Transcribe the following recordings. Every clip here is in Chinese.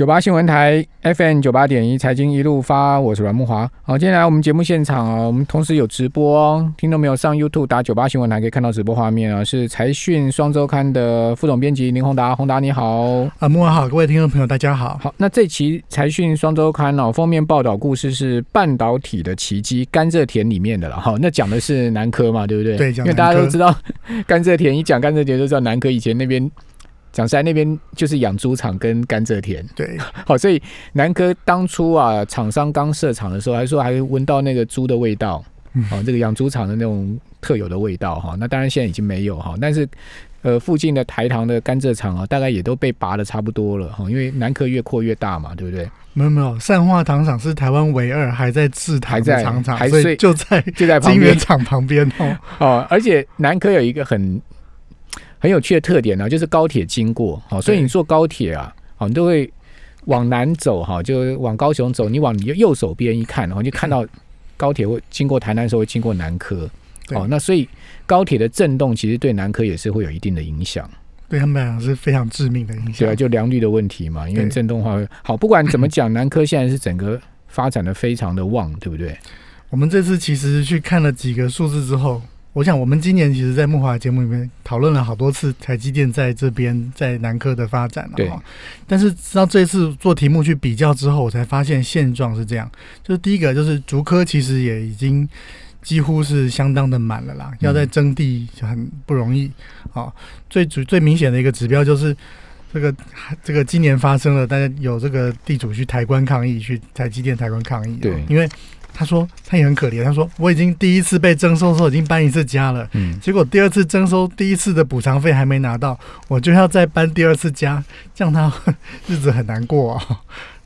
九八新闻台 FM 九八点一财经一路发，我是阮木华。好，接下来我们节目现场啊，我们同时有直播哦，听到没有上 YouTube 打九八新闻台可以看到直播画面啊，是财讯双周刊的副总编辑林宏达，宏达你好啊，木华好，各位听众朋友大家好。好，那这期财讯双周刊哦，封面报道故事是半导体的奇迹，甘蔗田里面的了哈，那讲的是南科嘛，对不对？对，因为大家都知道 甘蔗田，一讲甘蔗田就知道南科以前那边。讲实在，那边就是养猪场跟甘蔗田。对，好，所以南科当初啊，厂商刚设厂的时候，还说还闻到那个猪的味道，哦，这个养猪场的那种特有的味道哈。那当然现在已经没有哈，但是呃，附近的台糖的甘蔗厂啊，大概也都被拔的差不多了哈，因为南科越扩越大嘛，对不对？没有没有，善化糖厂是台湾唯二还在制糖的厂厂，所以就在就在金源厂旁边哦。哦，而且南科有一个很。很有趣的特点呢，就是高铁经过，好，所以你坐高铁啊，好，你都会往南走，哈，就往高雄走，你往你右手边一看，然后就看到高铁会经过台南的时候会经过南科，哦，那所以高铁的震动其实对南科也是会有一定的影响，对他们来讲是非常致命的影响，对啊，就良率的问题嘛，因为震动话好，不管怎么讲，南科现在是整个发展的非常的旺，对不对？我们这次其实去看了几个数字之后。我想，我们今年其实，在木华节目里面讨论了好多次台积电在这边在南科的发展了。哈。但是，直到这次做题目去比较之后，我才发现现状是这样：，就是第一个，就是竹科其实也已经几乎是相当的满了啦，要在征地就很不容易。啊，最主最明显的一个指标就是这个这个今年发生了，大家有这个地主去台关抗议，去台积电台关抗议。对。因为他说他也很可怜。他说我已经第一次被征收的时候已经搬一次家了，嗯，结果第二次征收第一次的补偿费还没拿到，我就要再搬第二次家，这样他 日子很难过啊。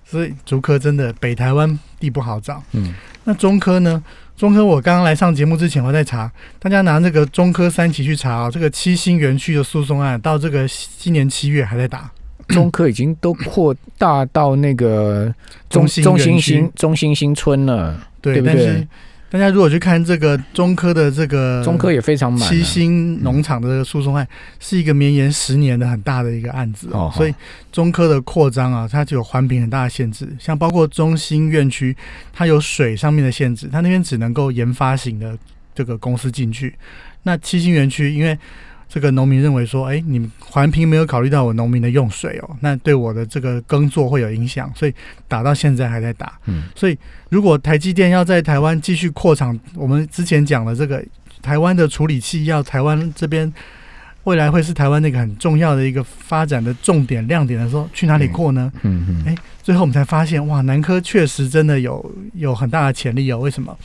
所以竹科真的北台湾地不好找，嗯，那中科呢？中科我刚刚来上节目之前我在查，大家拿那个中科三期去查啊，这个七星园区的诉讼案到这个今年七月还在打。中科已经都扩大到那个中中心新中心新村了。对，但是大家如果去看这个中科的这个中科也非常满，七星农场的这个诉讼案是一个绵延十年的很大的一个案子，哦。所以中科的扩张啊，它就有环评很大的限制，像包括中心院区，它有水上面的限制，它那边只能够研发型的这个公司进去。那七星园区因为这个农民认为说，哎，你们环评没有考虑到我农民的用水哦，那对我的这个耕作会有影响，所以打到现在还在打。嗯，所以如果台积电要在台湾继续扩厂，我们之前讲了这个台湾的处理器要台湾这边未来会是台湾那个很重要的一个发展的重点亮点的时候，去哪里扩呢？嗯嗯，哎，最后我们才发现，哇，南科确实真的有有很大的潜力哦。为什么？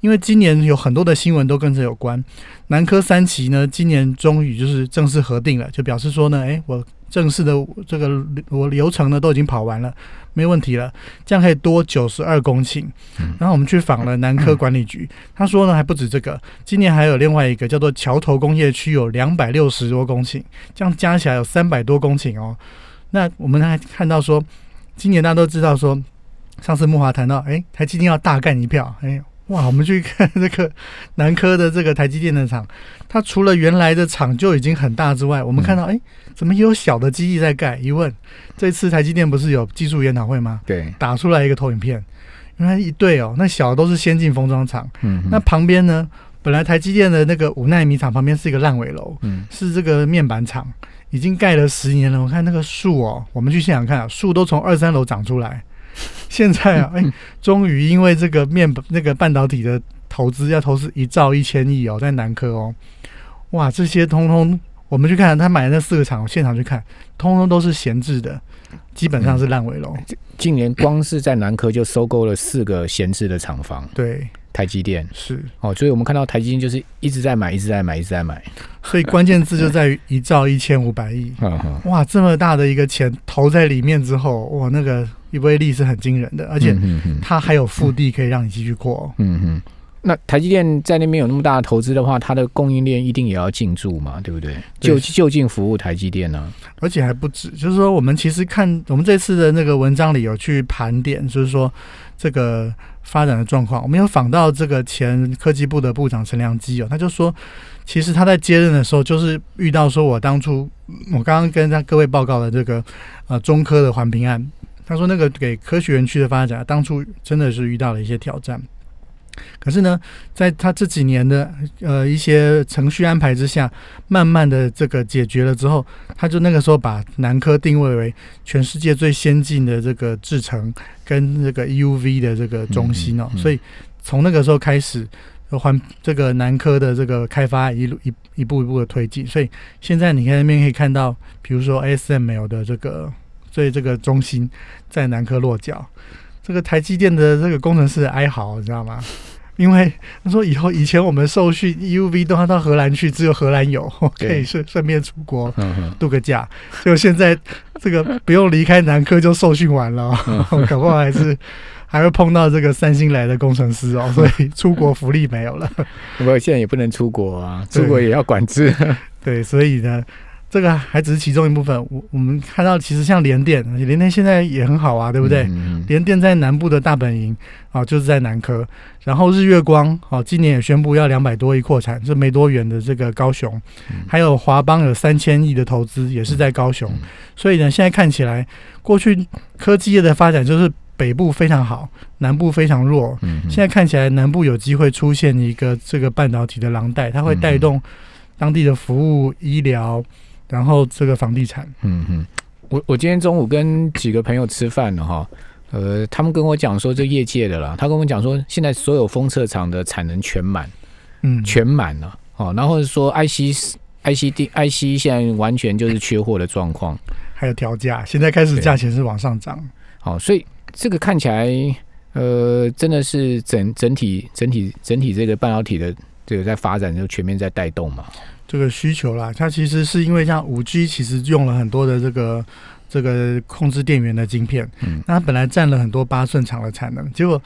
因为今年有很多的新闻都跟这有关，南科三期呢，今年终于就是正式核定了，就表示说呢，哎，我正式的这个我流程呢都已经跑完了，没问题了，这样可以多九十二公顷。然后我们去访了南科管理局，他说呢还不止这个，今年还有另外一个叫做桥头工业区，有两百六十多公顷，这样加起来有三百多公顷哦。那我们还看到说，今年大家都知道说，上次木华谈到，哎，台积电要大干一票，哎。哇，我们去看这个 南科的这个台积电的厂，它除了原来的厂就已经很大之外，我们看到哎，怎么也有小的基地在盖？一问，这次台积电不是有技术研讨会吗？对，打出来一个投影片，原来一对哦，那小的都是先进封装厂。嗯，那旁边呢，本来台积电的那个五纳米厂旁边是一个烂尾楼，嗯，是这个面板厂，已经盖了十年了。我看那个树哦，我们去现场看，树都从二三楼长出来。现在啊，哎，终于因为这个面那个半导体的投资要投资一兆一千亿哦，在南科哦，哇，这些通通我们去看他买的那四个厂，现场去看，通通都是闲置的，基本上是烂尾楼。近年光是在南科就收购了四个闲置的厂房。对。台积电是哦，所以我们看到台积电就是一直在买，一直在买，一直在买。所以关键字就在于一兆一千五百亿。哇，这么大的一个钱投在里面之后，哇，那个威力是很惊人的，而且它还有腹地可以让你继续扩。嗯哼。那台积电在那边有那么大的投资的话，它的供应链一定也要进驻嘛，对不对？就就近服务台积电呢？而且还不止，就是说我们其实看我们这次的那个文章里有去盘点，就是说这个发展的状况。我们有访到这个前科技部的部长陈良基哦，他就说，其实他在接任的时候，就是遇到说我当初我刚刚跟他各位报告的这个呃中科的环评案。他说那个给科学园区的发展，当初真的是遇到了一些挑战。可是呢，在他这几年的呃一些程序安排之下，慢慢的这个解决了之后，他就那个时候把南科定位为全世界最先进的这个制程跟这个 EUV 的这个中心哦，所以从那个时候开始，环这个南科的这个开发一路一一步一步的推进，所以现在你看那边可以看到，比如说 ASML 的这个最这个中心在南科落脚。这个台积电的这个工程师哀嚎，你知道吗？因为他说以后以前我们受训 EUV 都要到荷兰去，只有荷兰有可以顺顺便出国度个假。就现在这个不用离开南科就受训完了，搞不好还是 还会碰到这个三星来的工程师哦，所以出国福利没有了。不过现在也不能出国啊，出国也要管制。对，所以呢。这个还只是其中一部分，我我们看到其实像联电，联电现在也很好啊，对不对？联电在南部的大本营啊，就是在南科。然后日月光啊，今年也宣布要两百多亿扩产，这没多远的这个高雄。还有华邦有三千亿的投资，也是在高雄。所以呢，现在看起来，过去科技业的发展就是北部非常好，南部非常弱。现在看起来，南部有机会出现一个这个半导体的廊带，它会带动当地的服务、医疗。然后这个房地产，嗯哼，我我今天中午跟几个朋友吃饭了哈，呃，他们跟我讲说这业界的啦，他跟我讲说现在所有封测厂的产能全满，嗯，全满了哦，然后说 IC IC D IC 现在完全就是缺货的状况，还有调价，现在开始价钱是往上涨，好，所以这个看起来呃真的是整整体整体整体这个半导体的这个在发展就全面在带动嘛。这个需求啦，它其实是因为像五 G，其实用了很多的这个这个控制电源的晶片，嗯，那它本来占了很多八寸厂的产能，结果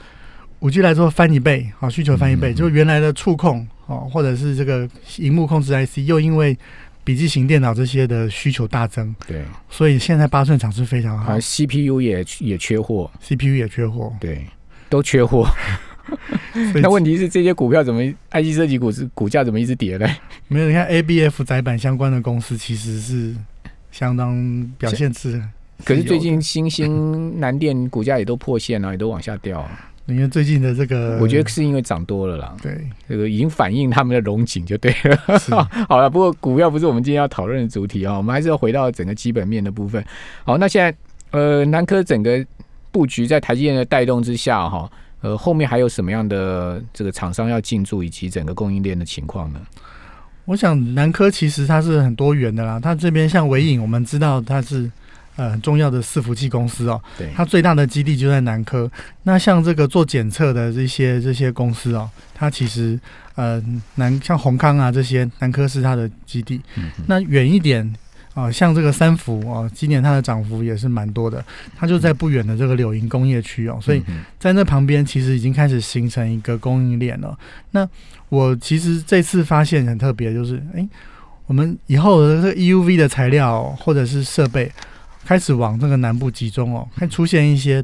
五 G 来说翻一倍，好需求翻一倍，就原来的触控哦，或者是这个荧幕控制 IC，又因为笔记型电脑这些的需求大增，对，所以现在八寸厂是非常好，CPU 也也缺货，CPU 也缺货，对，都缺货。那问题是这些股票怎么？IC 设计股是股价怎么一直跌嘞？没有，你看 ABF 窄板相关的公司其实是相当表现是，可是最近新兴南电股价也都破线了，也都往下掉。因为最近的这个，我觉得是因为涨多了啦。对，这个已经反映他们的龙井就对了。好了，不过股票不是我们今天要讨论的主题啊，我们还是要回到整个基本面的部分。好，那现在呃，南科整个布局在台积电的带动之下，哈。呃，后面还有什么样的这个厂商要进驻，以及整个供应链的情况呢？我想南科其实它是很多元的啦，它这边像伟影，我们知道它是呃很重要的伺服器公司哦，对，它最大的基地就在南科。那像这个做检测的这些这些公司哦，它其实呃南像宏康啊这些，南科是它的基地。那远一点。啊，像这个三福啊，今年它的涨幅也是蛮多的。它就在不远的这个柳营工业区哦，所以在那旁边其实已经开始形成一个供应链了。那我其实这次发现很特别，就是哎，我们以后的这个 EUV 的材料或者是设备开始往这个南部集中哦，开始出现一些，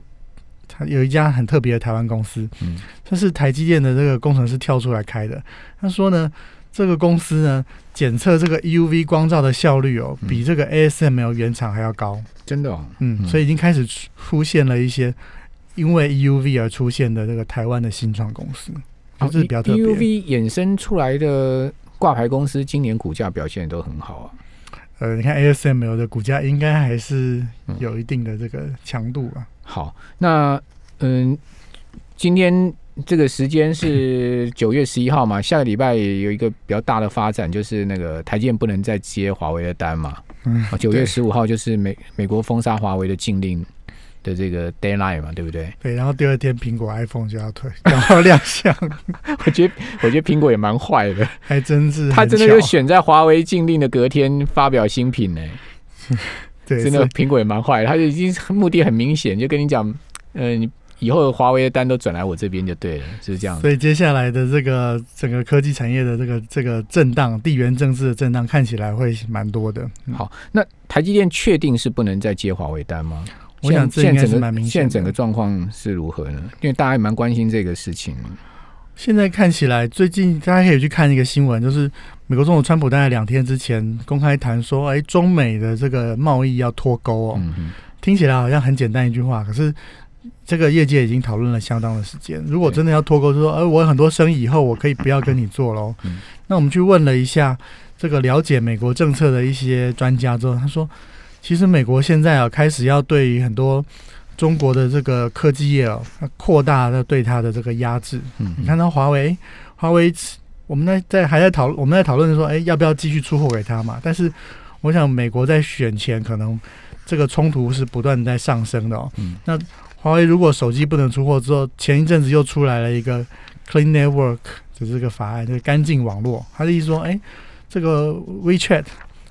它有一家很特别的台湾公司，嗯，这是台积电的这个工程师跳出来开的。他说呢。这个公司呢，检测这个 EUV 光照的效率哦，比这个 ASML 原厂还要高，真的哦。嗯，所以已经开始出现了一些因为 EUV 而出现的这个台湾的新创公司，这是比较特别。EUV 衍生出来的挂牌公司，今年股价表现都很好啊。呃，你看 ASML 的股价应该还是有一定的这个强度啊。好，那嗯，今天。这个时间是九月十一号嘛？下个礼拜有一个比较大的发展，就是那个台积电不能再接华为的单嘛。嗯，九月十五号就是美美国封杀华为的禁令的这个 deadline 嘛，对不对？对，然后第二天苹果 iPhone 就要退，然后亮相。我觉得我觉得苹果也蛮坏的，还真是他真的就选在华为禁令的隔天发表新品呢。对，真的苹果也蛮坏，他就已经目的很明显，就跟你讲，呃，你。以后华为的单都转来我这边就对了，就是这样。所以接下来的这个整个科技产业的这个这个震荡，地缘政治的震荡看起来会蛮多的。好，那台积电确定是不能再接华为单吗？我想这应该是蛮明显。现在整个状况是如何呢？因为大家也蛮关心这个事情。现在看起来，最近大家可以去看一个新闻，就是美国总统川普大概两天之前公开谈说，哎，中美的这个贸易要脱钩哦。听起来好像很简单一句话，可是这个业界已经讨论了相当的时间。如果真的要脱钩，就说，呃，我很多生意以后我可以不要跟你做喽。那我们去问了一下这个了解美国政策的一些专家之后，他说，其实美国现在啊开始要对于很多中国的这个科技业哦，扩大的对它的这个压制。嗯，你看到华为，华为。我们在在还在讨论我们在讨论说，哎，要不要继续出货给他嘛？但是我想，美国在选前可能这个冲突是不断在上升的哦。嗯。那华为如果手机不能出货之后，前一阵子又出来了一个 Clean Network 的这个法案，就是干净网络。他的意思说，哎，这个 WeChat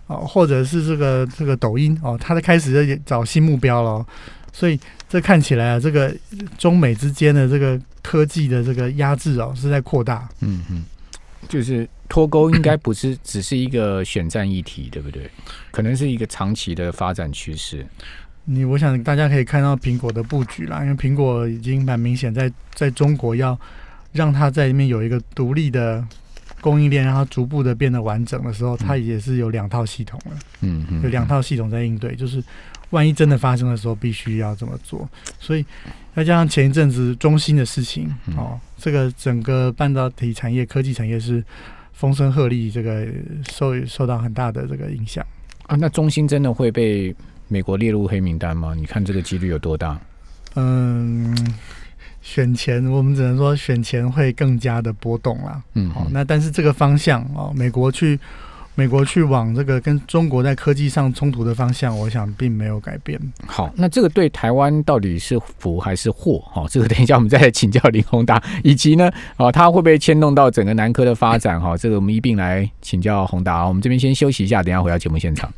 哦，或者是这个这个抖音哦，他在开始在找新目标了。所以这看起来啊，这个中美之间的这个科技的这个压制哦，是在扩大。嗯嗯。就是脱钩应该不是只是一个选战议题，对不对？可能是一个长期的发展趋势。你我想大家可以看到苹果的布局啦，因为苹果已经蛮明显在在中国要让它在里面有一个独立的供应链，让它逐步的变得完整的时候，它也是有两套系统了。嗯嗯，有两套系统在应对，就是万一真的发生的时候，必须要这么做。所以再加上前一阵子中芯的事情哦。这个整个半导体产业、科技产业是风声鹤唳，这个受受到很大的这个影响啊。那中芯真的会被美国列入黑名单吗？你看这个几率有多大？嗯，选前我们只能说选前会更加的波动啦。嗯，好，那但是这个方向哦，美国去。美国去往这个跟中国在科技上冲突的方向，我想并没有改变。好，那这个对台湾到底是福还是祸？好，这个等一下我们再来请教林宏达，以及呢，啊，他会不会牵动到整个南科的发展？哈，这个我们一并来请教宏达。我们这边先休息一下，等下回到节目现场。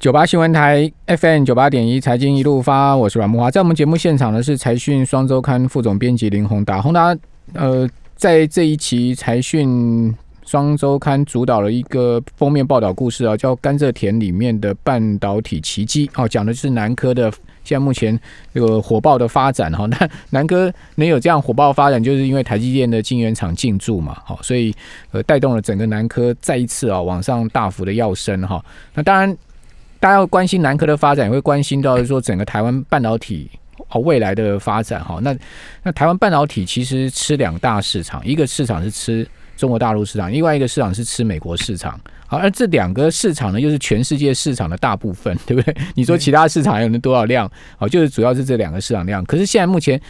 九八新闻台 FM 九八点一财经一路发，我是阮木华，在我们节目现场的是财讯双周刊副总编辑林宏达。宏达，呃，在这一期财讯。双周刊主导了一个封面报道故事啊，叫《甘蔗田里面的半导体奇迹》哦，讲的是南科的现在目前这个火爆的发展哈。那南科能有这样火爆发展，就是因为台积电的晶圆厂进驻嘛，好，所以呃带动了整个南科再一次啊往上大幅的跃升哈。那当然，大家要关心南科的发展，也会关心到说整个台湾半导体哦未来的发展哈。那那台湾半导体其实吃两大市场，一个市场是吃。中国大陆市场，另外一个市场是吃美国市场，好，而这两个市场呢，又是全世界市场的大部分，对不对？你说其他市场有能多少量？好，就是主要是这两个市场量。可是现在目前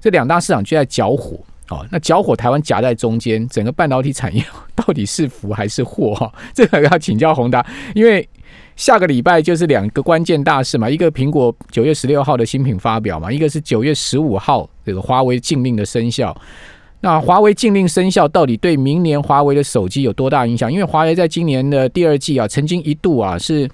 这两大市场就在搅火，哦，那搅火台湾夹在中间，整个半导体产业 到底是福还是祸？哈，这个要请教宏达，因为下个礼拜就是两个关键大事嘛，一个苹果九月十六号的新品发表嘛，一个是九月十五号这个华为禁令的生效。那华为禁令生效，到底对明年华为的手机有多大影响？因为华为在今年的第二季啊，曾经一度啊是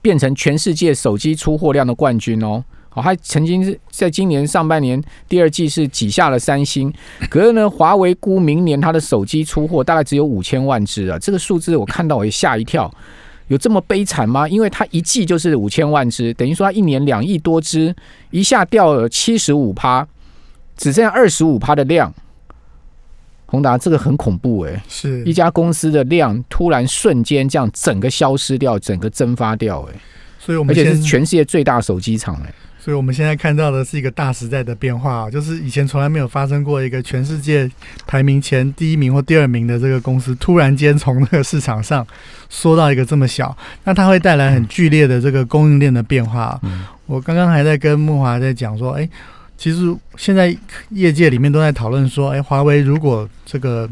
变成全世界手机出货量的冠军哦。好，还曾经是在今年上半年第二季是挤下了三星。可是呢，华为估明年它的手机出货大概只有五千万只啊，这个数字我看到我也吓一跳，有这么悲惨吗？因为它一季就是五千万只，等于说它一年两亿多只，一下掉了七十五趴，只剩下二十五趴的量。宏达这个很恐怖哎，是一家公司的量突然瞬间这样整个消失掉，整个蒸发掉哎，所以我们而且是全世界最大手机厂哎，所以我们现在看到的是一个大时代的变化啊，就是以前从来没有发生过一个全世界排名前第一名或第二名的这个公司，突然间从那个市场上缩到一个这么小，那它会带来很剧烈的这个供应链的变化。我刚刚还在跟木华在讲说，哎。其实现在业界里面都在讨论说，哎，华为如果这个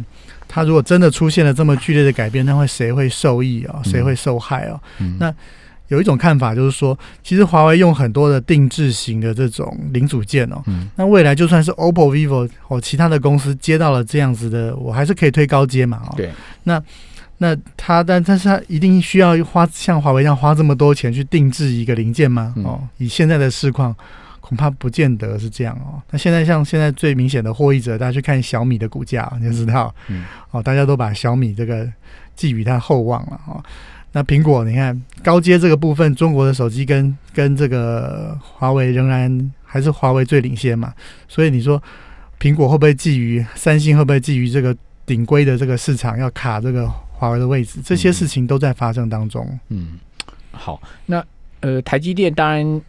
它如果真的出现了这么剧烈的改变，那会谁会受益啊？谁会受害啊？那有一种看法就是说，其实华为用很多的定制型的这种零组件哦，那未来就算是 OPPO、vivo 或其他的公司接到了这样子的，我还是可以推高阶嘛？哦，对。那那他但但是他一定需要花像华为一样花这么多钱去定制一个零件吗？哦，以现在的市况。恐怕不见得是这样哦。那现在像现在最明显的获益者，大家去看小米的股价，你就知道，嗯，哦，大家都把小米这个寄予它厚望了哦。那苹果，你看高阶这个部分，中国的手机跟跟这个华为仍然还是华为最领先嘛。所以你说苹果会不会觊觎三星，会不会觊觎这个顶规的这个市场，要卡这个华为的位置？这些事情都在发生当中。嗯，好，那。呃，台积电当然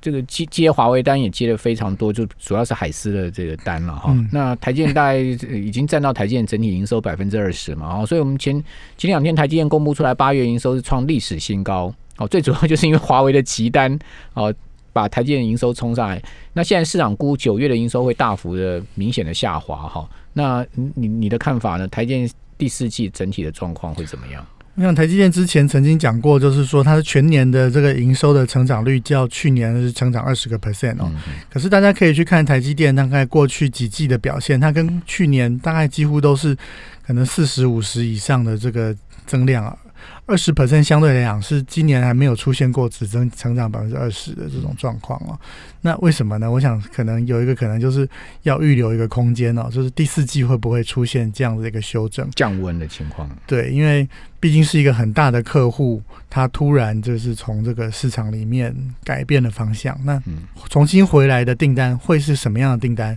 这个接接华为单也接的非常多，就主要是海思的这个单了哈。那台积电大概已经占到台积电整体营收百分之二十嘛，哦，所以我们前前两天台积电公布出来八月营收是创历史新高，哦，最主要就是因为华为的急单哦，把台积电营收冲上来。那现在市场估九月的营收会大幅的明显的下滑哈。那你你的看法呢？台积电第四季整体的状况会怎么样？我想台积电之前曾经讲过，就是说它的全年的这个营收的成长率较去年是成长二十个 percent 哦。可是大家可以去看台积电大概过去几季的表现，它跟去年大概几乎都是可能四十五十以上的这个增量啊。二十 percent 相对来讲是今年还没有出现过只增成长百分之二十的这种状况哦。那为什么呢？我想可能有一个可能就是要预留一个空间哦，就是第四季会不会出现这样的一个修正降温的情况？对，因为毕竟是一个很大的客户，他突然就是从这个市场里面改变了方向，那重新回来的订单会是什么样的订单？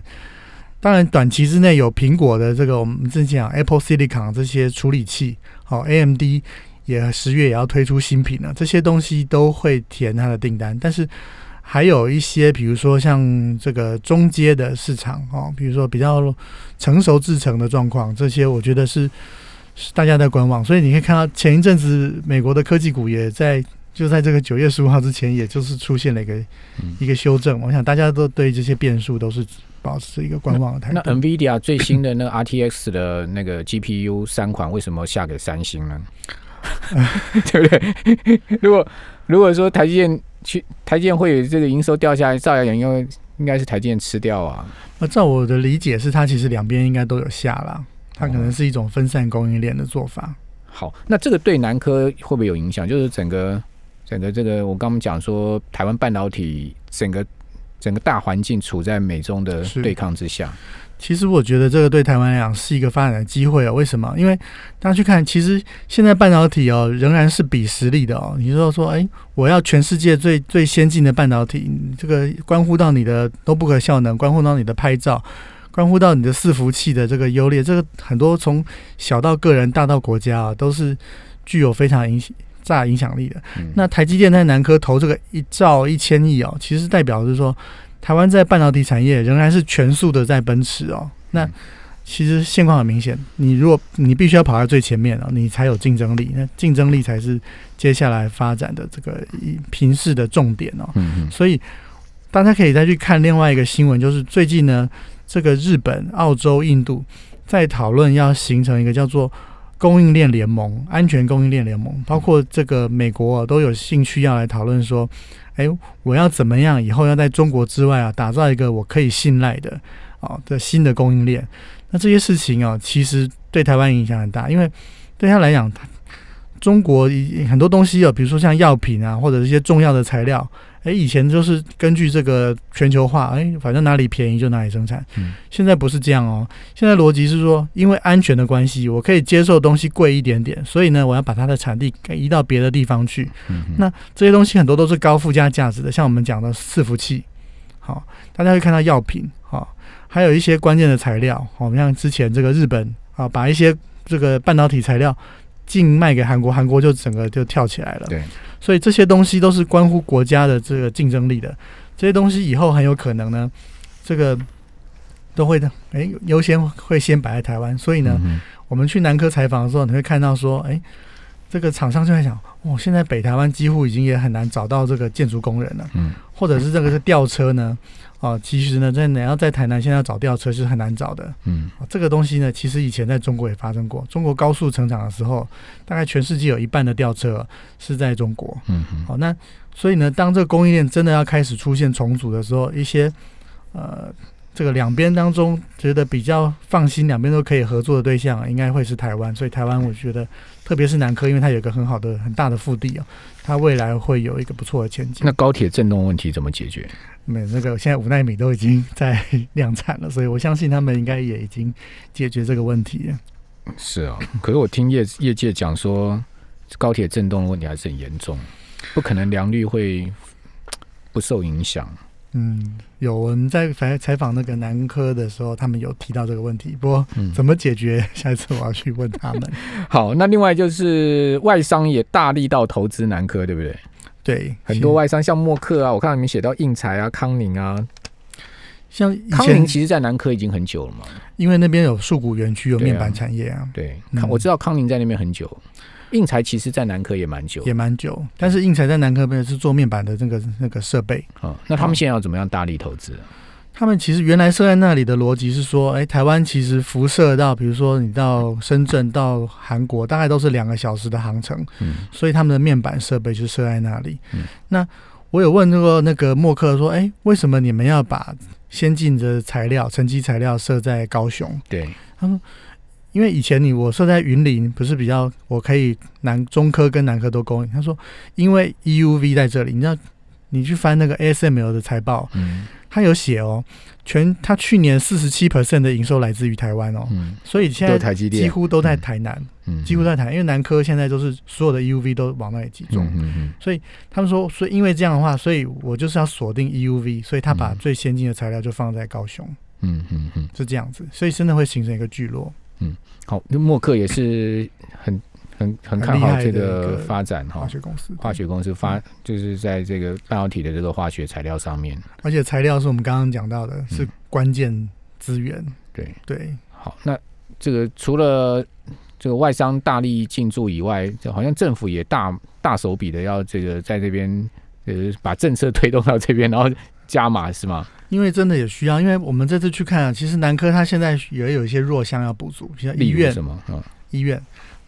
当然，短期之内有苹果的这个我们之前讲 Apple Silicon 这些处理器，好 AMD。也十月也要推出新品了，这些东西都会填它的订单。但是还有一些，比如说像这个中阶的市场哦，比如说比较成熟制成的状况，这些我觉得是是大家在观望。所以你可以看到前一阵子美国的科技股也在就在这个九月十五号之前，也就是出现了一个一个修正。我想大家都对这些变数都是保持一个观望的态度。那 NVIDIA 最新的那个 RTX 的那个 GPU 三款为什么下给三星呢？对不对？如果如果说台积电去台积电会有这个营收掉下来，照样应该应该是台积电吃掉啊。那照我的理解是，它其实两边应该都有下啦，它可能是一种分散供应链的做法。好，那这个对南科会不会有影响？就是整个整个这个，我刚刚讲说，台湾半导体整个整个大环境处在美中的对抗之下。其实我觉得这个对台湾来讲是一个发展的机会哦。为什么？因为大家去看，其实现在半导体哦仍然是比实力的哦。你说说，哎，我要全世界最最先进的半导体，这个关乎到你的都不可效能，关乎到你的拍照，关乎到你的伺服器的这个优劣，这个很多从小到个人，大到国家啊，都是具有非常影大影响力的。那台积电在南科投这个一兆一千亿哦，其实代表是说。台湾在半导体产业仍然是全速的在奔驰哦。那其实现况很明显，你如果你必须要跑在最前面哦，你才有竞争力。那竞争力才是接下来发展的这个平视的重点哦。所以大家可以再去看另外一个新闻，就是最近呢，这个日本、澳洲、印度在讨论要形成一个叫做供应链联盟、安全供应链联盟，包括这个美国都有兴趣要来讨论说。哎，我要怎么样？以后要在中国之外啊，打造一个我可以信赖的啊的新的供应链。那这些事情啊，其实对台湾影响很大，因为对他来讲，中国很多东西啊，比如说像药品啊，或者一些重要的材料。哎，以前就是根据这个全球化，哎，反正哪里便宜就哪里生产。嗯，现在不是这样哦。现在逻辑是说，因为安全的关系，我可以接受东西贵一点点，所以呢，我要把它的产地移到别的地方去。嗯，那这些东西很多都是高附加价值的，像我们讲的伺服器，好，大家会看到药品，好，还有一些关键的材料，好，像之前这个日本啊，把一些这个半导体材料进卖给韩国，韩国就整个就跳起来了。对。所以这些东西都是关乎国家的这个竞争力的，这些东西以后很有可能呢，这个都会的，哎，优先会先摆在台湾。所以呢，我们去南科采访的时候，你会看到说，哎，这个厂商就在想，哦，现在北台湾几乎已经也很难找到这个建筑工人了，嗯，或者是这个是吊车呢。哦，其实呢，在你要在台南现在要找吊车是很难找的。嗯，这个东西呢，其实以前在中国也发生过。中国高速成长的时候，大概全世界有一半的吊车是在中国。嗯，好，那所以呢，当这个供应链真的要开始出现重组的时候，一些呃。这个两边当中觉得比较放心，两边都可以合作的对象，应该会是台湾。所以台湾，我觉得特别是南科，因为它有一个很好的、很大的腹地啊，它未来会有一个不错的前景。那高铁震动问题怎么解决？没，那个现在五纳米都已经在量产了，所以我相信他们应该也已经解决这个问题。是啊，可是我听业业界讲说，高铁震动的问题还是很严重，不可能良率会不受影响。嗯，有我们在采采访那个南科的时候，他们有提到这个问题。不过怎么解决，下一次我要去问他们。好，那另外就是外商也大力到投资南科，对不对？对，很多外商像默克啊，我看到你们写到应材啊、康宁啊，像康宁其实在南科已经很久了嘛。因为那边有树谷园区，有面板产业啊，对，嗯我知道康宁在那边很久，应材其实在南科也蛮久也蛮久。但是应材在南科边是做面板的那个那个设备，啊。那他们现在要怎么样大力投资啊？他们其实原来设在那里的逻辑是说，哎，台湾其实辐射到，比如说你到深圳、到韩国，大概都是两个小时的航程，嗯所以他们的面板设备就设在那里。嗯那我有问那个那个默克说，哎，为什么你们要把先进的材料、沉积材料设在高雄？对，因为以前你我设在云林，不是比较我可以南中科跟南科都供应。他说，因为 EUV 在这里，你知道，你去翻那个 ASML 的财报，嗯。他有写哦，全他去年四十七 percent 的营收来自于台湾哦，嗯，所以现在几乎都在台南，嗯。几乎在台南，因为南科现在都是所有的 EUV 都往那里集中。嗯嗯他们说，所以因为这样的话，所以我就是要锁定 EUV，所以他把嗯。最先进的材料就放在高雄，嗯嗯嗯，是这样子，所以真的会形成一个聚落。好，那默克也是很很很看好这个发展哈化。学公司，化学公司发就是在这个半导体的这个化学材料上面，而且材料是我们刚刚讲到的，是关键资源。对，对，好，那这个除了这个外商大力进驻以外，就好像政府也大大手笔的要这个在这边呃把政策推动到这边，然后加码是吗？因为真的也需要，因为我们这次去看啊，其实南科它现在也有一些弱项要补足，像医院什么？嗯，医院，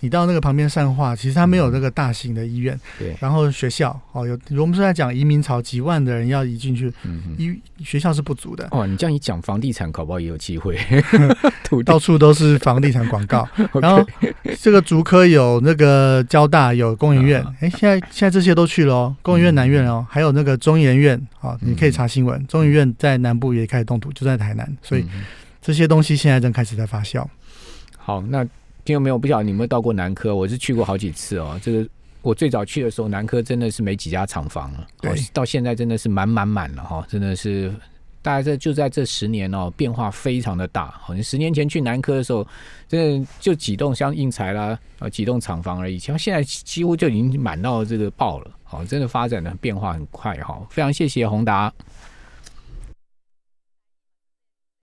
你到那个旁边善化，其实它没有那个大型的医院，对，然后学校哦，有我们是在讲移民潮，几万的人要移进去，嗯嗯。医学校是不足的，哦，你这样一讲，房地产搞不好也有机会。土 到处都是房地产广告。然后这个竹科有那个交大有工研院。啊，哎、现在现在这些都去了哦，工研院南院哦，还有那个中研院，好、你可以查新闻，中研院在南部也开始动土，就在台南，所以嗯。这些东西现在正开始在发酵。好，那听众朋友不晓得你有没有到过南科？我是去过好几次哦。这个我最早去的时候，南科真的是没几家厂房了，对哦到现在真的是满满满了哈，真的是。大概这就在这十年哦，变化非常的大。好，你十年前去南科的时候，真的就几栋像印材啦，呃，几栋厂房而已。像现在几乎就已经满到这个爆了。好，真的发展的变化很快哈。非常谢谢宏达。